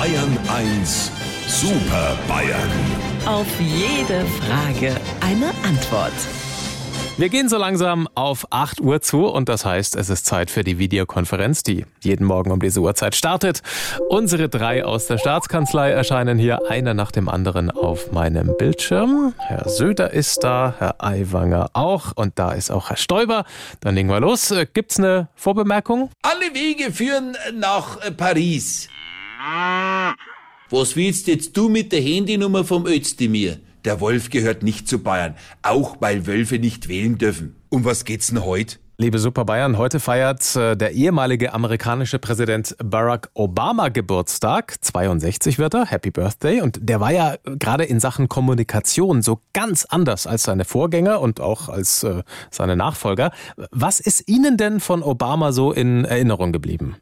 Bayern 1 Super Bayern. Auf jede Frage eine Antwort. Wir gehen so langsam auf 8 Uhr zu und das heißt, es ist Zeit für die Videokonferenz, die jeden Morgen um diese Uhrzeit startet. Unsere drei aus der Staatskanzlei erscheinen hier einer nach dem anderen auf meinem Bildschirm. Herr Söder ist da, Herr Aiwanger auch und da ist auch Herr Stoiber. Dann legen wir los. Äh, gibt's eine Vorbemerkung? Alle Wege führen nach äh, Paris. Was willst jetzt du mit der Handynummer vom Özdemir? Der Wolf gehört nicht zu Bayern, auch weil Wölfe nicht wählen dürfen. Um was geht's denn heute? Liebe Super Bayern, heute feiert äh, der ehemalige amerikanische Präsident Barack Obama Geburtstag. 62 wird er. Happy Birthday. Und der war ja gerade in Sachen Kommunikation so ganz anders als seine Vorgänger und auch als äh, seine Nachfolger. Was ist Ihnen denn von Obama so in Erinnerung geblieben?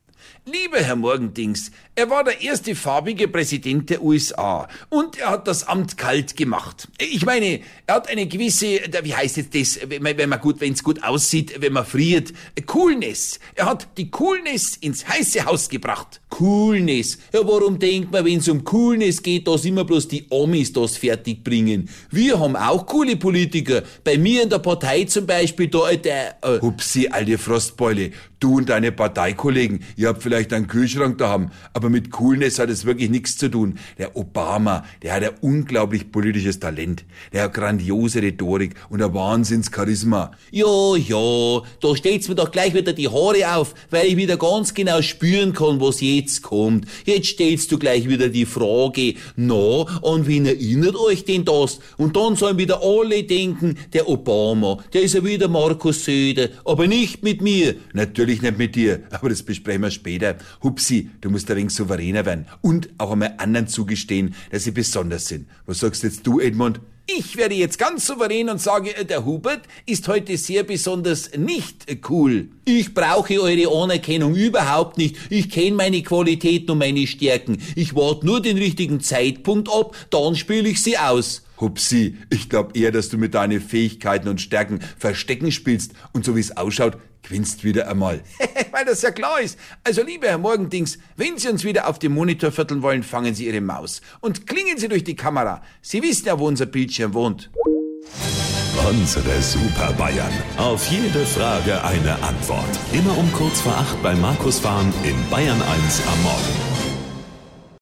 Lieber Herr Morgendings, er war der erste farbige Präsident der USA und er hat das Amt kalt gemacht. Ich meine, er hat eine gewisse, wie heißt jetzt das, wenn man, gut, wenn es gut aussieht, wenn man friert, Coolness. Er hat die Coolness ins heiße Haus gebracht. Coolness. Ja, warum denkt man, wenn es um Coolness geht, dass immer bloß die Amis das fertig bringen? Wir haben auch coole Politiker. Bei mir in der Partei zum Beispiel, da, der, äh, Hupsi, alte Frostbeule. Du und deine Parteikollegen, ihr habt vielleicht einen Kühlschrank da haben, aber mit Coolness hat es wirklich nichts zu tun. Der Obama, der hat ein unglaublich politisches Talent. Der hat grandiose Rhetorik und ein Wahnsinnscharisma. Ja, ja, da steht's mir doch gleich wieder die Haare auf, weil ich wieder ganz genau spüren kann, was jetzt kommt. Jetzt stellst du gleich wieder die Frage, na, an wen erinnert euch denn das? Und dann sollen wieder alle denken, der Obama, der ist ja wieder Markus Söder, aber nicht mit mir. Natürlich Natürlich nicht mit dir, aber das besprechen wir später. Hupsi, du musst ein wenig souveräner werden und auch einmal anderen zugestehen, dass sie besonders sind. Was sagst jetzt du, Edmund? Ich werde jetzt ganz souverän und sage, der Hubert ist heute sehr besonders nicht cool. Ich brauche eure Anerkennung überhaupt nicht. Ich kenne meine Qualitäten und meine Stärken. Ich warte nur den richtigen Zeitpunkt ab, dann spiele ich sie aus. Hupsi, ich glaube eher, dass du mit deinen Fähigkeiten und Stärken Verstecken spielst und so wie es ausschaut, gewinnst wieder einmal. Weil das ja klar ist. Also, lieber Herr Morgendings, wenn Sie uns wieder auf dem Monitor vierteln wollen, fangen Sie Ihre Maus und klingen Sie durch die Kamera. Sie wissen ja, wo unser Bildschirm wohnt. Unsere Super Bayern. Auf jede Frage eine Antwort. Immer um kurz vor acht bei Markus Fahren in Bayern 1 am Morgen.